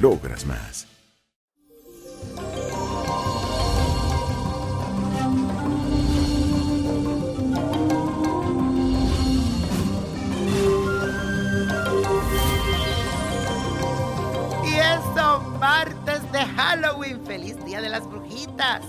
logras más. Y eso, martes de Halloween. Feliz Día de las Brujitas.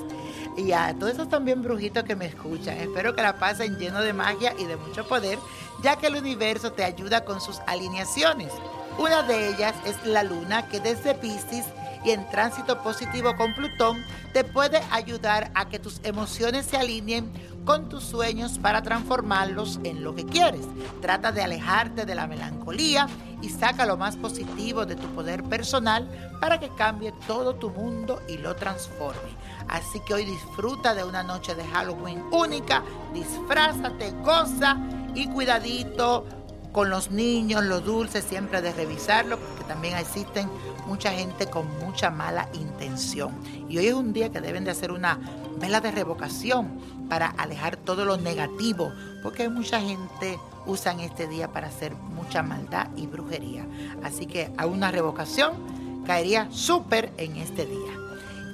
Y a todos esos también brujitos que me escuchan, espero que la pasen lleno de magia y de mucho poder, ya que el universo te ayuda con sus alineaciones. Una de ellas es la luna que desde Pisces y en tránsito positivo con Plutón te puede ayudar a que tus emociones se alineen con tus sueños para transformarlos en lo que quieres. Trata de alejarte de la melancolía y saca lo más positivo de tu poder personal para que cambie todo tu mundo y lo transforme. Así que hoy disfruta de una noche de Halloween única, disfrázate, goza y cuidadito con los niños, los dulces, siempre de revisarlo, porque también existen mucha gente con mucha mala intención. Y hoy es un día que deben de hacer una vela de revocación para alejar todo lo negativo, porque mucha gente usan este día para hacer mucha maldad y brujería. Así que a una revocación caería súper en este día.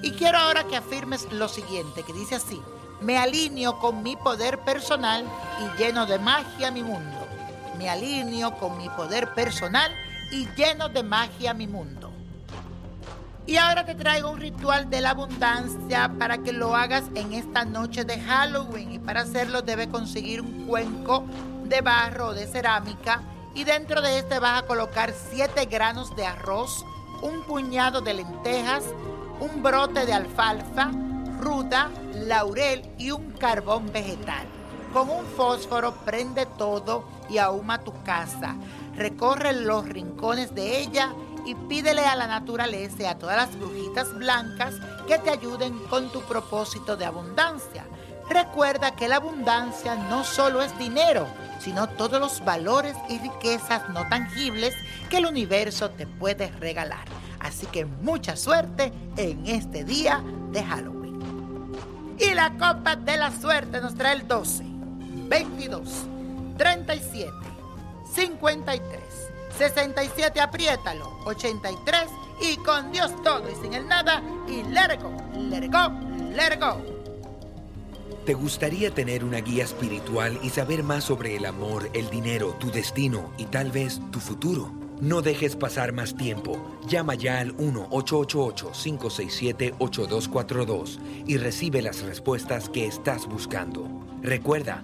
Y quiero ahora que afirmes lo siguiente, que dice así, me alineo con mi poder personal y lleno de magia mi mundo me alineo con mi poder personal y lleno de magia mi mundo. Y ahora te traigo un ritual de la abundancia para que lo hagas en esta noche de Halloween. Y para hacerlo debes conseguir un cuenco de barro o de cerámica. Y dentro de este vas a colocar 7 granos de arroz, un puñado de lentejas, un brote de alfalfa, ruda, laurel y un carbón vegetal. Con un fósforo prende todo y ahuma tu casa. Recorre los rincones de ella y pídele a la naturaleza y a todas las brujitas blancas que te ayuden con tu propósito de abundancia. Recuerda que la abundancia no solo es dinero, sino todos los valores y riquezas no tangibles que el universo te puede regalar. Así que mucha suerte en este día de Halloween. Y la copa de la suerte nos trae el 12, 22, 37, 53, 67, apriétalo, 83 y con Dios todo y sin el nada y let it go. ¿Te gustaría tener una guía espiritual y saber más sobre el amor, el dinero, tu destino y tal vez tu futuro? No dejes pasar más tiempo. Llama ya al 1-888-567-8242 y recibe las respuestas que estás buscando. Recuerda,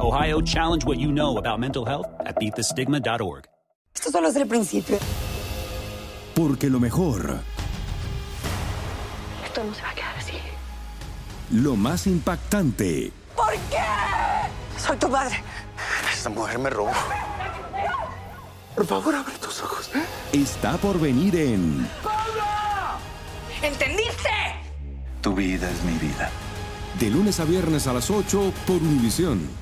Ohio, challenge what you know about mental health at beatthestigma.org. Esto solo es el principio. Porque lo mejor, Esto no se va a quedar así. lo más impactante, ¿Por qué? Soy tu madre. Esta mujer me robó. Por favor, abre tus ojos. está por venir en ¿Entendiste? Tu vida es mi vida. de lunes a viernes a las 8 por Univisión.